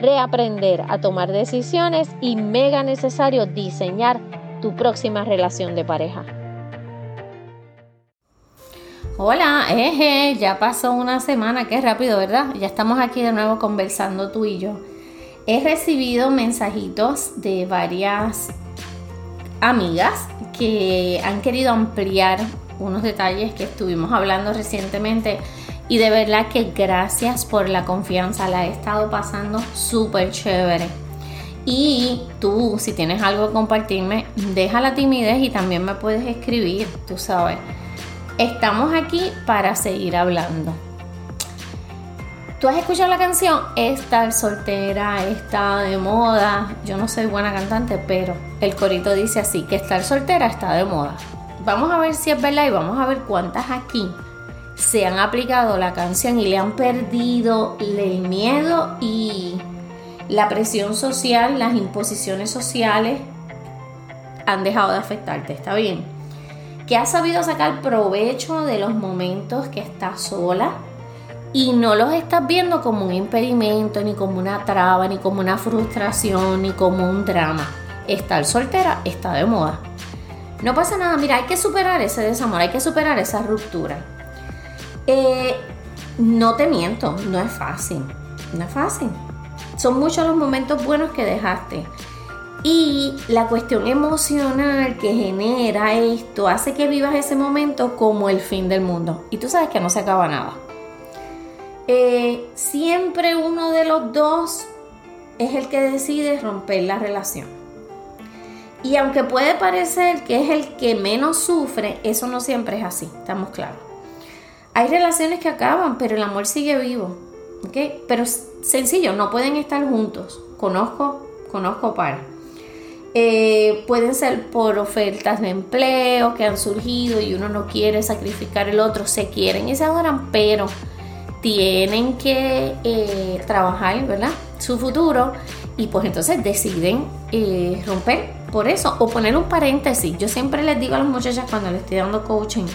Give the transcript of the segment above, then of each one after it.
reaprender a tomar decisiones y mega necesario diseñar tu próxima relación de pareja. Hola, eje, ya pasó una semana, qué rápido, ¿verdad? Ya estamos aquí de nuevo conversando tú y yo. He recibido mensajitos de varias amigas que han querido ampliar unos detalles que estuvimos hablando recientemente y de verdad que gracias por la confianza, la he estado pasando súper chévere. Y tú, si tienes algo que compartirme, deja la timidez y también me puedes escribir, tú sabes. Estamos aquí para seguir hablando. ¿Tú has escuchado la canción? Estar soltera está de moda. Yo no soy buena cantante, pero el corito dice así, que estar soltera está de moda. Vamos a ver si es verdad y vamos a ver cuántas aquí se han aplicado la canción y le han perdido el miedo y la presión social, las imposiciones sociales han dejado de afectarte, ¿está bien? Que has sabido sacar provecho de los momentos que estás sola y no los estás viendo como un impedimento, ni como una traba, ni como una frustración, ni como un drama. Estar soltera está de moda. No pasa nada, mira, hay que superar ese desamor, hay que superar esa ruptura. Eh, no te miento, no es fácil. No es fácil. Son muchos los momentos buenos que dejaste. Y la cuestión emocional que genera esto hace que vivas ese momento como el fin del mundo. Y tú sabes que no se acaba nada. Eh, siempre uno de los dos es el que decide romper la relación. Y aunque puede parecer que es el que menos sufre, eso no siempre es así, estamos claros. Hay relaciones que acaban, pero el amor sigue vivo. ¿ok? Pero sencillo, no pueden estar juntos. Conozco, conozco para. Eh, pueden ser por ofertas de empleo que han surgido y uno no quiere sacrificar el otro, se quieren y se adoran, pero tienen que eh, trabajar, ¿verdad? Su futuro y pues entonces deciden eh, romper por eso o poner un paréntesis. Yo siempre les digo a las muchachas cuando les estoy dando coaching,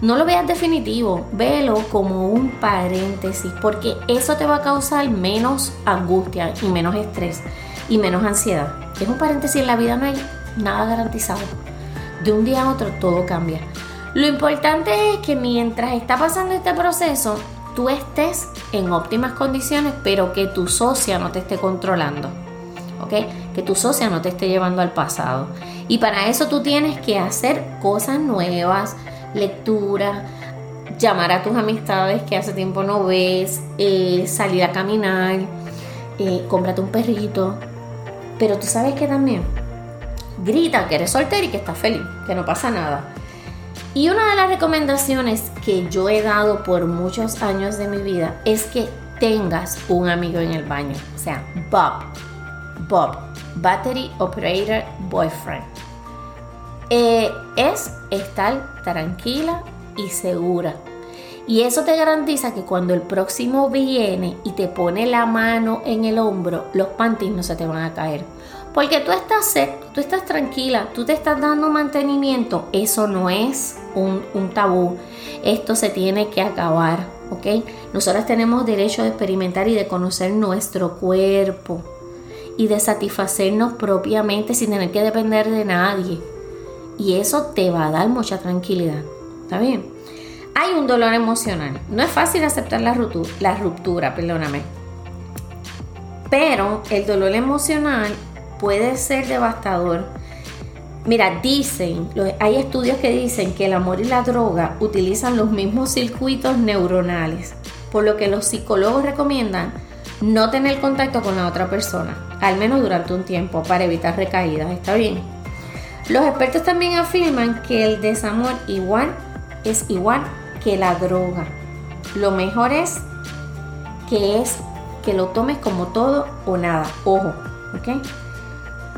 no lo veas definitivo, velo como un paréntesis, porque eso te va a causar menos angustia y menos estrés y menos ansiedad. Es un paréntesis, en la vida no hay nada garantizado. De un día a otro todo cambia. Lo importante es que mientras está pasando este proceso, tú estés en óptimas condiciones, pero que tu socia no te esté controlando. ¿Ok? Que tu socia no te esté llevando al pasado. Y para eso tú tienes que hacer cosas nuevas, lectura, llamar a tus amistades que hace tiempo no ves, eh, salir a caminar, eh, cómprate un perrito. Pero tú sabes que también grita que eres soltera y que estás feliz, que no pasa nada. Y una de las recomendaciones que yo he dado por muchos años de mi vida es que tengas un amigo en el baño. O sea, Bob. Bob. Battery Operator Boyfriend. Eh, es estar tranquila y segura. Y eso te garantiza que cuando el próximo viene y te pone la mano en el hombro, los panties no se te van a caer. Porque tú estás tú estás tranquila, tú te estás dando mantenimiento. Eso no es un, un tabú. Esto se tiene que acabar, ¿ok? Nosotras tenemos derecho de experimentar y de conocer nuestro cuerpo y de satisfacernos propiamente sin tener que depender de nadie y eso te va a dar mucha tranquilidad. ¿Está bien? Hay un dolor emocional. No es fácil aceptar la ruptura, perdóname. Pero el dolor emocional puede ser devastador. Mira, dicen, hay estudios que dicen que el amor y la droga utilizan los mismos circuitos neuronales, por lo que los psicólogos recomiendan no tener contacto con la otra persona, al menos durante un tiempo, para evitar recaídas. ¿Está bien? Los expertos también afirman que el desamor igual es igual que la droga. Lo mejor es que es que lo tomes como todo o nada. Ojo, ¿ok?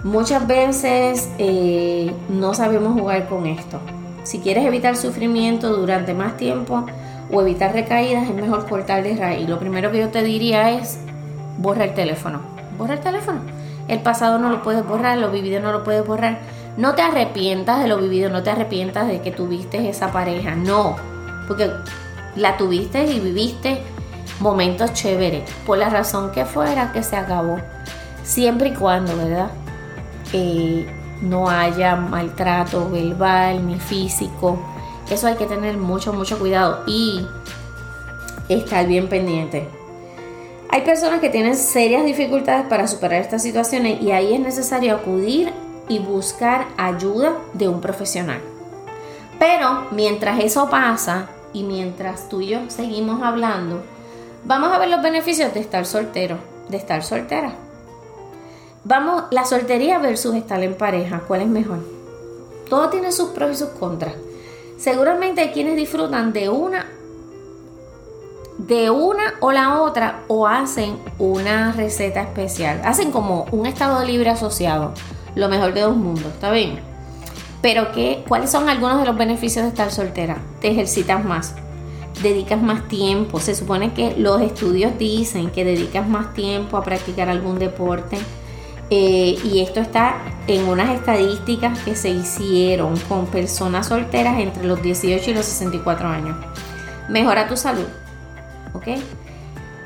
Muchas veces eh, no sabemos jugar con esto. Si quieres evitar sufrimiento durante más tiempo o evitar recaídas, es mejor cortar de raíz. Lo primero que yo te diría es borra el teléfono. Borra el teléfono. El pasado no lo puedes borrar, lo vivido no lo puedes borrar. No te arrepientas de lo vivido, no te arrepientas de que tuviste esa pareja, no. Porque la tuviste y viviste momentos chéveres, por la razón que fuera que se acabó. Siempre y cuando, ¿verdad? Eh, no haya maltrato verbal ni físico. Eso hay que tener mucho, mucho cuidado y estar bien pendiente. Hay personas que tienen serias dificultades para superar estas situaciones y ahí es necesario acudir y buscar ayuda de un profesional. Pero mientras eso pasa y mientras tú y yo seguimos hablando, vamos a ver los beneficios de estar soltero, de estar soltera. Vamos, la soltería versus estar en pareja, ¿cuál es mejor? Todo tiene sus pros y sus contras. Seguramente hay quienes disfrutan de una de una o la otra o hacen una receta especial. Hacen como un estado libre asociado. Lo mejor de dos mundos, ¿está bien? Pero ¿qué, ¿cuáles son algunos de los beneficios de estar soltera? Te ejercitas más, dedicas más tiempo. Se supone que los estudios dicen que dedicas más tiempo a practicar algún deporte. Eh, y esto está en unas estadísticas que se hicieron con personas solteras entre los 18 y los 64 años. Mejora tu salud ¿ok?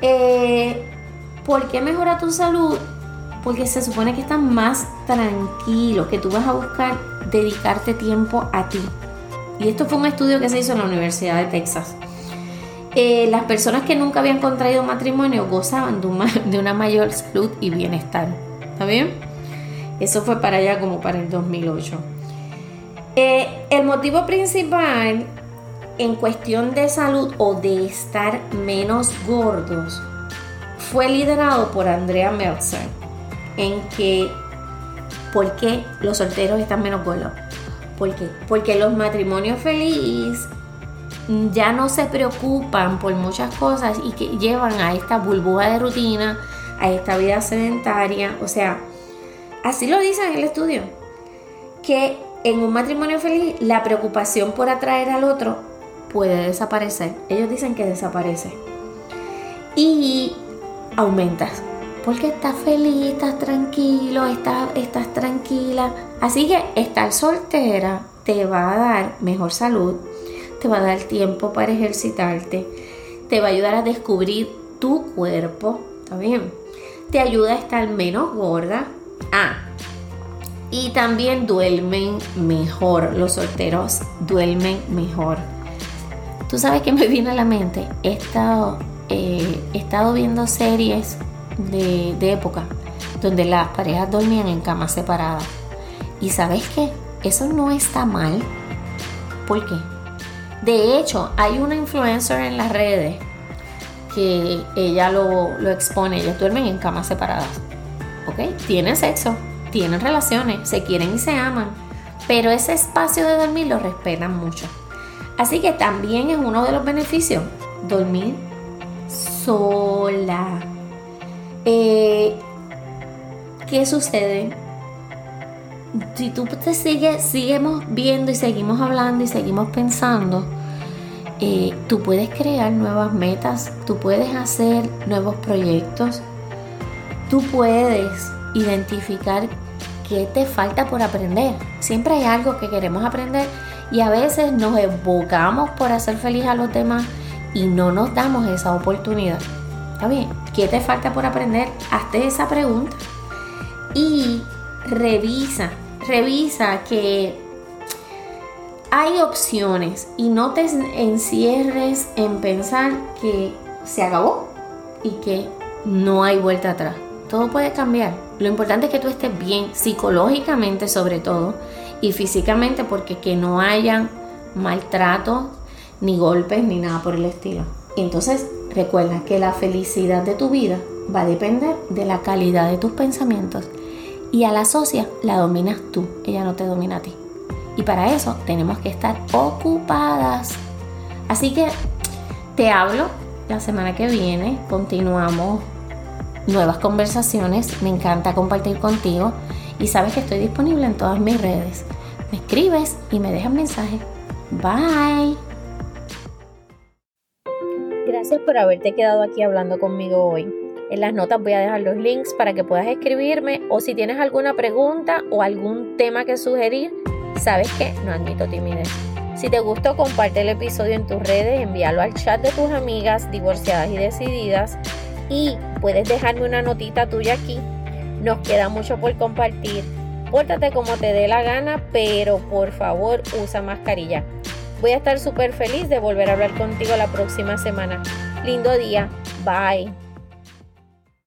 Eh, ¿Por qué mejora tu salud? Porque se supone que estás más tranquilo, que tú vas a buscar dedicarte tiempo a ti. Y esto fue un estudio que se hizo en la Universidad de Texas. Eh, las personas que nunca habían contraído matrimonio gozaban de una, mayor salud y bienestar. ¿Está bien? Eso fue para allá como para el 2008. Eh, el motivo principal en cuestión de salud o de estar menos gordos fue liderado por Andrea Meltzer en que ¿por qué los solteros están menos gordos? ¿Por qué? Porque los matrimonios felices ya no se preocupan por muchas cosas y que llevan a esta burbuja de rutina, a esta vida sedentaria, o sea, así lo dice en el estudio, que en un matrimonio feliz la preocupación por atraer al otro puede desaparecer. Ellos dicen que desaparece. Y aumentas. Porque estás feliz, estás tranquilo, estás, estás tranquila. Así que estar soltera te va a dar mejor salud, te va a dar tiempo para ejercitarte, te va a ayudar a descubrir tu cuerpo, ¿está bien? Te ayuda a estar menos gorda. Ah, y también duermen mejor. Los solteros duermen mejor. Tú sabes que me viene a la mente, he estado, eh, he estado viendo series de, época donde las parejas dormían en camas separadas. Y sabes qué, eso no está mal. ¿Por qué? De hecho, hay una influencer en las redes que ella lo, lo expone. Ellos duermen en camas separadas. ¿Ok? Tienen sexo, tienen relaciones, se quieren y se aman. Pero ese espacio de dormir lo respetan mucho. Así que también es uno de los beneficios, dormir sola. Eh, ¿Qué sucede? Si tú te sigues, seguimos viendo y seguimos hablando y seguimos pensando, eh, tú puedes crear nuevas metas, tú puedes hacer nuevos proyectos, tú puedes identificar qué te falta por aprender. Siempre hay algo que queremos aprender y a veces nos evocamos por hacer feliz a los demás y no nos damos esa oportunidad. ¿Está bien? ¿Qué te falta por aprender? Hazte esa pregunta. Y revisa, revisa que hay opciones y no te encierres en pensar que se acabó y que no hay vuelta atrás. Todo puede cambiar. Lo importante es que tú estés bien psicológicamente sobre todo y físicamente porque que no haya maltrato, ni golpes, ni nada por el estilo. Entonces recuerda que la felicidad de tu vida va a depender de la calidad de tus pensamientos y a la socia la dominas tú, ella no te domina a ti. Y para eso tenemos que estar ocupadas. Así que te hablo la semana que viene, continuamos nuevas conversaciones, me encanta compartir contigo y sabes que estoy disponible en todas mis redes. Me escribes y me dejas mensaje. Bye. Por haberte quedado aquí hablando conmigo hoy. En las notas voy a dejar los links para que puedas escribirme o si tienes alguna pregunta o algún tema que sugerir, sabes que no admito timidez. Si te gustó, comparte el episodio en tus redes, envíalo al chat de tus amigas divorciadas y decididas y puedes dejarme una notita tuya aquí. Nos queda mucho por compartir. Pórtate como te dé la gana, pero por favor usa mascarilla. Voy a estar súper feliz de volver a hablar contigo la próxima semana. Lindo día. Bye.